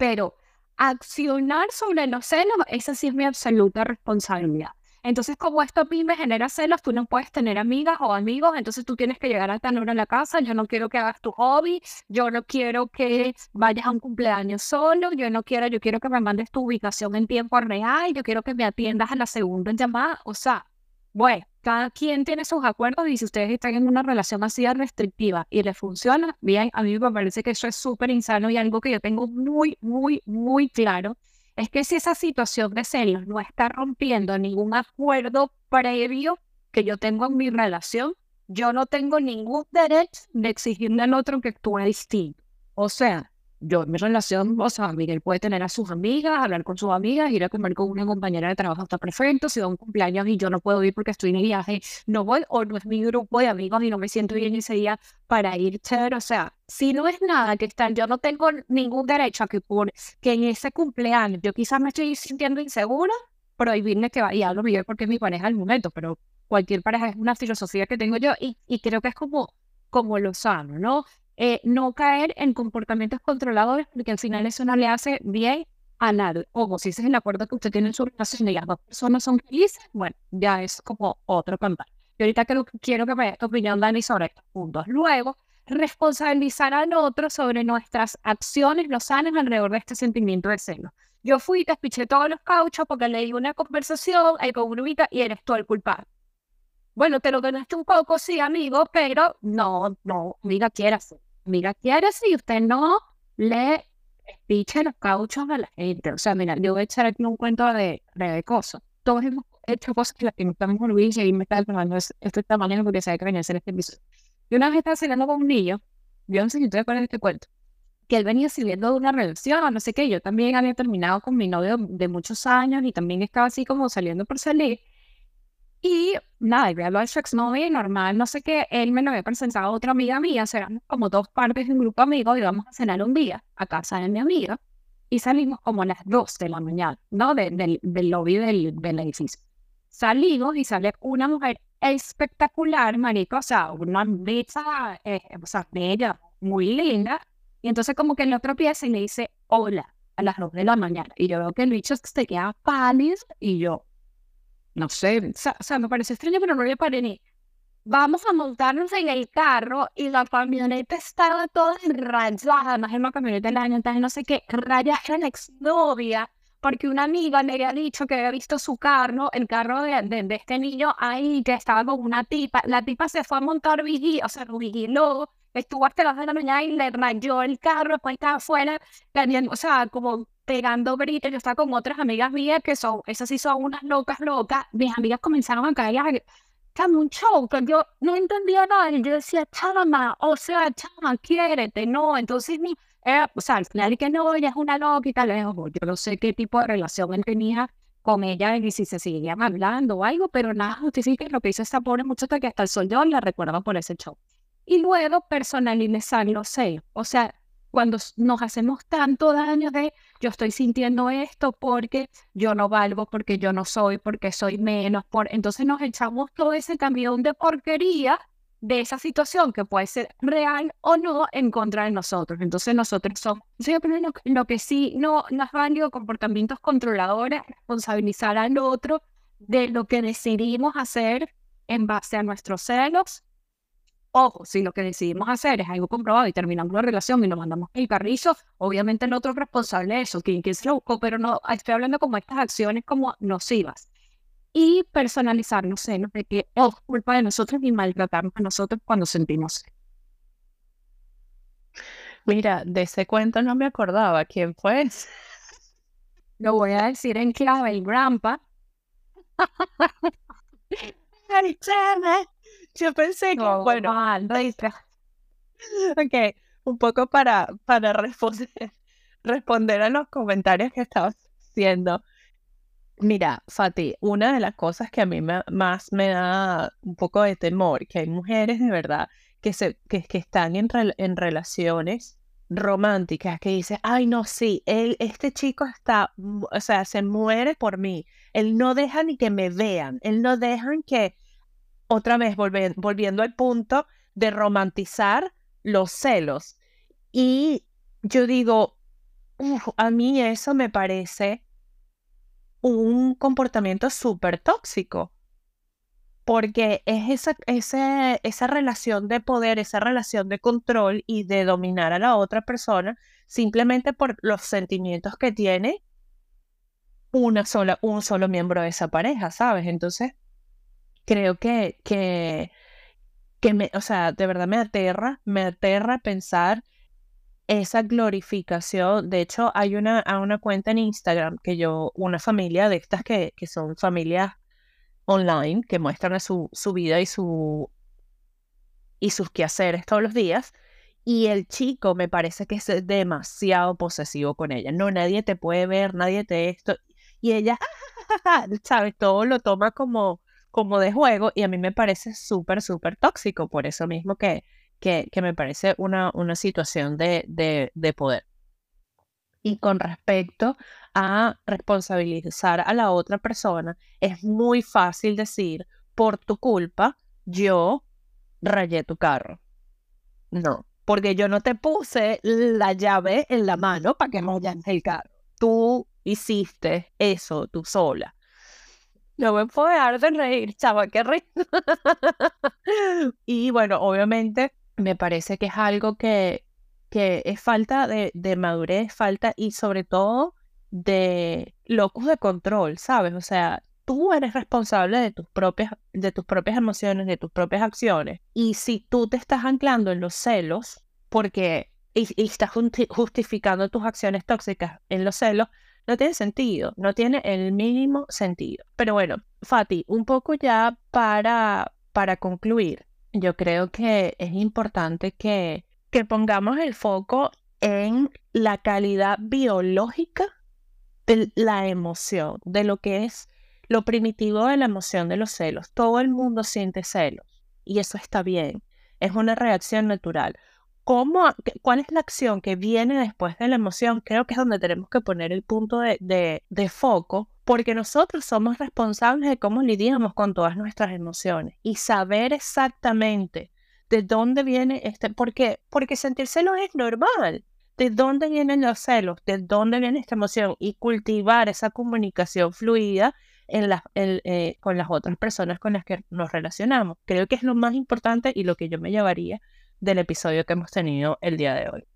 pero accionar sobre los celos, esa sí es mi absoluta responsabilidad. Entonces, como esto a mí me genera celos, tú no puedes tener amigas o amigos, entonces tú tienes que llegar a tan hora a la casa, yo no quiero que hagas tu hobby, yo no quiero que vayas a un cumpleaños solo, yo no quiero, yo quiero que me mandes tu ubicación en tiempo real, yo quiero que me atiendas a la segunda llamada, o sea, bueno, cada quien tiene sus acuerdos y si ustedes están en una relación así restrictiva y les funciona, bien, a mí me parece que eso es súper insano y algo que yo tengo muy, muy, muy claro es que si esa situación de celos no está rompiendo ningún acuerdo previo que yo tengo en mi relación, yo no tengo ningún derecho de exigirle al otro que actúe distinto. O sea, yo mi relación, o sea, Miguel puede tener a sus amigas, hablar con sus amigas, ir a comer con una compañera de trabajo está perfecto, si da un cumpleaños y yo no puedo ir porque estoy en viaje, no voy, o no es mi grupo de amigos y no me siento bien ese día para ir chévere, o sea, si no es nada que están, yo no tengo ningún derecho a que por que en ese cumpleaños yo quizás me estoy sintiendo insegura, prohibirme que vaya, hablo Miguel porque es mi pareja al momento, pero cualquier pareja es una filosofía que tengo yo y, y creo que es como como lo sano, ¿no? Eh, no caer en comportamientos controladores porque al final eso no le hace bien a nadie. O si ese es el acuerdo que usted tiene en su relación y las dos personas son felices, bueno, ya es como otro cantar. Y ahorita quiero que me dé tu opinión, Dani, sobre estos puntos. Luego, responsabilizar al otro sobre nuestras acciones lo sanas alrededor de este sentimiento de celo. Yo fui y te espiché todos los cauchos porque leí una conversación ahí con una y eres tú el culpable. Bueno, te lo ganaste un poco, sí, amigo, pero no, no, amiga, quieras. Amiga, quieras y usted no le espiche los cauchos a la gente. O sea, mira, yo voy a echar aquí un cuento de, de cosas. Todos hemos hecho cosas que las que no estamos olvidando y me está tomando este tamaño porque sabe que venía a hacer este episodio. Yo una vez estaba cenando con un niño, yo no sé si ustedes de este cuento, que él venía sirviendo de una relación, no sé qué, yo también había terminado con mi novio de muchos años y también estaba así como saliendo por salir. Y nada, yo habló de su exnovia normal, no sé qué, él me lo había presentado a otra amiga mía, sea, como dos partes de un grupo amigo y íbamos a cenar un día a casa de mi amiga y salimos como a las dos de la mañana, ¿no? del, del lobby del, del edificio. Salimos y sale una mujer espectacular, marico, o sea, una bella, eh, o sea, bella, muy linda. Y entonces como que el otro pie se le dice, hola, a las dos de la mañana. Y yo veo que el bicho se queda pálido y yo, no sé, o sea, me parece extraño, pero no le paré ni. Vamos a montarnos en el carro y la camioneta estaba toda rayada, además es una camioneta del año, entonces no sé qué, raya era la exnovia porque una amiga le había dicho que había visto su carro, el carro de, de, este niño ahí, que estaba con una tipa. La tipa se fue a montar vigil, o sea, vigiló, estuvo hasta las de la mañana y le rayó el carro, después estaba afuera, o sea, como pegando gritos. Yo estaba con otras amigas mías que son, esas sí son unas locas, locas. Mis amigas comenzaron a caer, un show, que yo no entendía nada. Yo decía, chama, o sea, chama, quiérete, no. Entonces, mi eh, o sea, al final que no, ella es una loca y tal, yo no sé qué tipo de relación él tenía con ella y si se seguían hablando o algo, pero nada justifica lo que hizo esta pobre muchacha que hasta el sol de hoy la recuerdo por ese show. Y luego personalizar los sellos, o sea, cuando nos hacemos tanto daño de yo estoy sintiendo esto porque yo no valgo, porque yo no soy, porque soy menos, por... entonces nos echamos todo ese camión de porquería de esa situación que puede ser real o no en contra de nosotros. Entonces nosotros somos, lo, que sí no, no es válido, comportamientos controladores, responsabilizar al otro de lo que decidimos hacer en base a nuestros celos. Ojo, si lo que decidimos hacer es algo comprobado y terminamos la relación y nos mandamos el carrizo, obviamente el otro es responsable de eso, quien, quien se lo buscó, pero no, estoy hablando como estas acciones como nocivas y personalizar los celos de que es culpa de nosotros y maltratarnos a nosotros cuando sentimos. Mira, de ese cuento no me acordaba quién fue. Lo voy a decir en clave, el grandpa. Yo pensé que, bueno, ok, un poco para, para responder, responder a los comentarios que estabas haciendo. Mira, Fati, una de las cosas que a mí más me da un poco de temor, que hay mujeres de verdad que, se, que, están en, en relaciones románticas que dicen, ay, no, sí, él, este chico está, o sea, se muere por mí, él no deja ni que me vean, él no deja que, otra vez volviendo al punto de romantizar los celos. Y yo digo, a mí eso me parece un comportamiento súper tóxico. Porque es esa, esa relación de poder, esa relación de control y de dominar a la otra persona simplemente por los sentimientos que tiene una sola, un solo miembro de esa pareja, ¿sabes? Entonces, creo que, que, que me, o sea, de verdad me aterra, me aterra pensar esa glorificación. De hecho, hay una, una cuenta en Instagram que yo, una familia de estas que, que son familias online, que muestran su, su vida y, su, y sus quehaceres todos los días. Y el chico me parece que es demasiado posesivo con ella. No, nadie te puede ver, nadie te esto. Y ella, ¿sabes? Todo lo toma como, como de juego y a mí me parece súper, súper tóxico. Por eso mismo que, que, me parece una, una situación de, de, poder. Y con respecto a responsabilizar a la otra persona, es muy fácil decir, por tu culpa, yo rayé tu carro. no, porque yo no te puse la llave en la mano para que no vayas el carro. Tú hiciste eso tú sola. No me puedo dejar de reír, chava, qué risa. y bueno, obviamente me parece que es algo que, que es falta de, de madurez, falta y sobre todo de locus de control, ¿sabes? O sea, tú eres responsable de tus propias, de tus propias emociones, de tus propias acciones. Y si tú te estás anclando en los celos, porque y, estás justificando tus acciones tóxicas en los celos, no tiene sentido, no tiene el mínimo sentido. Pero bueno, Fati, un poco ya para, para concluir, yo creo que es importante que, que pongamos el foco en la calidad biológica de la emoción, de lo que es lo primitivo de la emoción de los celos. Todo el mundo siente celos y eso está bien, es una reacción natural. ¿Cómo, ¿Cuál es la acción que viene después de la emoción? Creo que es donde tenemos que poner el punto de, de, foco, porque nosotros somos responsables de cómo lidiamos con todas nuestras emociones y saber exactamente de dónde viene este, porque, porque sentir celos es normal. ¿De dónde vienen los celos? ¿De dónde viene esta emoción? Y cultivar esa comunicación fluida en eh, con las otras personas con las que nos relacionamos. Creo que es lo más importante y lo que yo me llevaría del episodio que hemos tenido el día de hoy.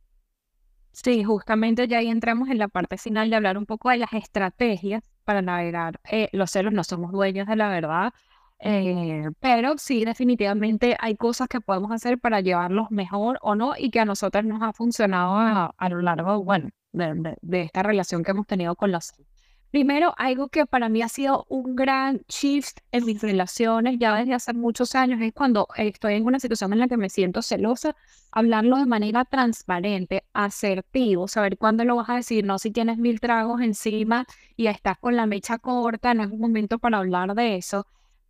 Sí, justamente ya ahí entramos en la parte final de hablar un poco de las estrategias para navegar eh, los celos. No somos dueños de la verdad, eh, pero sí, definitivamente hay cosas que podemos hacer para llevarlos mejor o no y que a nosotros nos ha funcionado a, lo largo, bueno, de, de, esta relación que hemos tenido con los celos. Primero, algo que para mí ha sido un gran shift en mis relaciones ya desde hace muchos años es cuando estoy en una situación en la que me siento celosa, hablarlo de manera transparente, asertivo, saber cuándo lo vas a decir, no si tienes mil tragos encima y estás con la mecha corta, no es un momento para hablar de eso.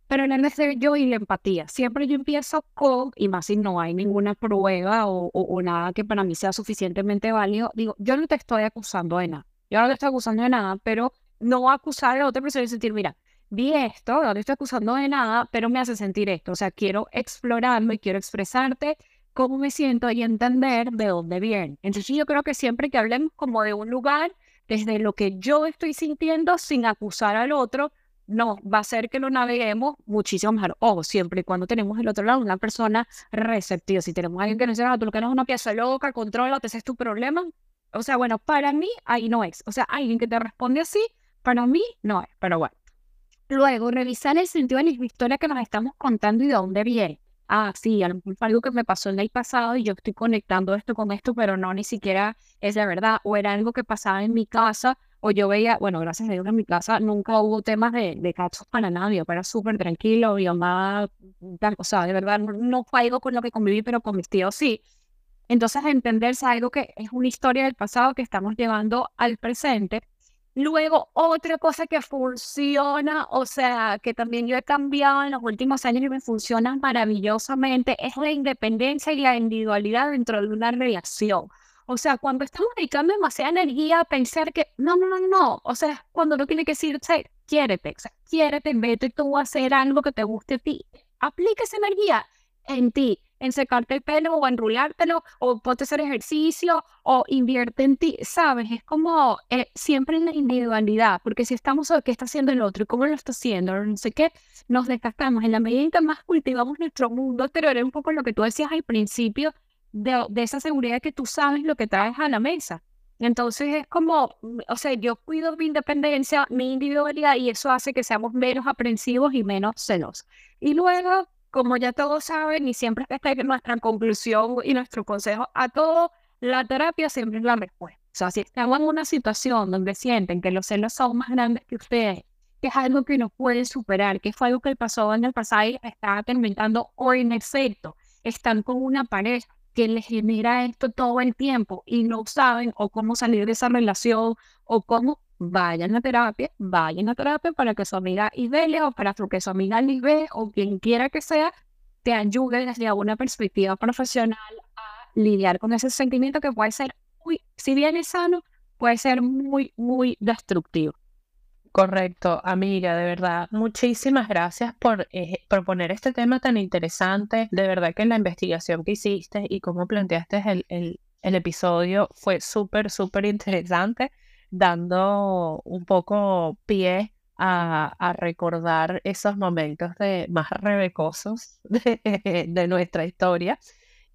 Pero el NC yo y la empatía. Siempre yo empiezo con, y más si no hay ninguna prueba o, o nada que para mí sea suficientemente válido, digo, yo no te estoy acusando de nada. Yo no te estoy acusando de nada, pero no acusar a la otra persona y sentir, mira, vi esto, no te estoy acusando de nada, pero me hace sentir esto. O sea, quiero explorarlo y quiero expresarte cómo me siento y entender de dónde viene. Entonces yo creo que siempre que hablemos como de un lugar, desde lo que yo estoy sintiendo sin acusar al otro, no, va a ser que lo naveguemos muchísimo mejor. O siempre y cuando tenemos el otro lado una persona receptiva. Si tenemos alguien que nos dice, ah, tú lo que no es una pieza loca, controla, ese es tu problema. O sea, bueno, para mí ahí no es. O sea, alguien que te responde así, para mí no es, pero bueno. Luego, revisar el sentido de la historia que nos estamos contando y de dónde viene. Ah, sí, a lo mejor algo que me pasó en el pasado y yo estoy conectando esto con esto, pero no, ni siquiera es la verdad. O era algo que pasaba en mi casa, o yo veía, bueno, gracias a Dios en mi casa nunca hubo temas de, de cachos para nadie, era súper tranquilo, mi mamá, tal cosa, de verdad, no, fue algo con lo que conviví, pero con mis tíos sí. Entonces, entenderse algo que es una historia del pasado que estamos llevando al presente Luego, otra cosa que funciona, o sea, que también yo he cambiado en los últimos años y me funciona maravillosamente, es la independencia y la individualidad dentro de una relación. O sea, cuando estamos dedicando demasiada energía a pensar que no, no, no, no, o sea, cuando no tiene que decirse, quiérete, o sea, quiérete, vete tú a hacer algo que te guste a ti, aplica esa energía en ti en secarte el pelo o enrulártelo o ponte a hacer ejercicio o invierte en ti, ¿sabes? Es como eh, siempre en la individualidad, porque si estamos, ¿qué está haciendo el otro? ¿Cómo lo está haciendo? No sé qué, nos desgastamos. En la medida en que más cultivamos nuestro mundo pero era un poco lo que tú decías al principio, de, de esa seguridad que tú sabes lo que traes a la mesa. Entonces es como, mm, o sea, yo cuido mi independencia, mi individualidad y eso hace que seamos menos aprensivos y menos celosos. Y luego como ya todos saben, y siempre esta es nuestra conclusión y nuestro consejo a todo, la terapia siempre es la respuesta. O sea, si estamos en una situación donde sienten que los celos son más grandes que ustedes, que es algo que no pueden superar, que fue algo que pasó en el pasado y está atormentando, o en efecto, están con una pareja que les genera esto todo el tiempo y no saben o cómo salir de esa relación o cómo vayan a terapia, vayan a terapia para que su amiga Ibelia o para que su amiga Libe o quien quiera que sea te ayude desde una perspectiva profesional a lidiar con ese sentimiento que puede ser, muy, si bien es sano, puede ser muy, muy destructivo. Correcto, amiga, de verdad. Muchísimas gracias por eh, proponer este tema tan interesante. De verdad que la investigación que hiciste y cómo planteaste el, el, el episodio fue súper, súper interesante, dando un poco pie a, a, recordar esos momentos de, más rebecosos de, de nuestra historia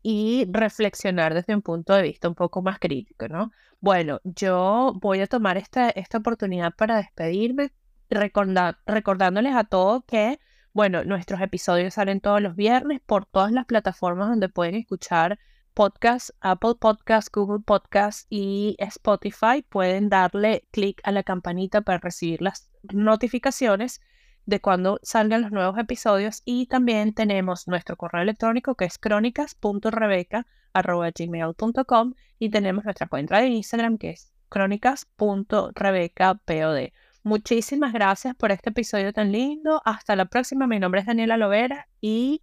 y reflexionar desde un punto de vista un poco más crítico, ¿no? Bueno, yo voy a tomar esta, esta oportunidad para despedirme, recordándoles a todos que, bueno, nuestros episodios salen todos los viernes por todas las plataformas donde pueden escuchar podcasts, Apple Podcasts, Google Podcasts y Spotify. Pueden darle clic a la campanita para recibir las notificaciones de cuando salgan los nuevos episodios y también tenemos nuestro correo electrónico que es crónicas.rebeca.gmail.com y tenemos nuestra cuenta de Instagram que es crónicas.rebecapod. Muchísimas gracias por este episodio tan lindo. Hasta la próxima. Mi nombre es Daniela Lovera y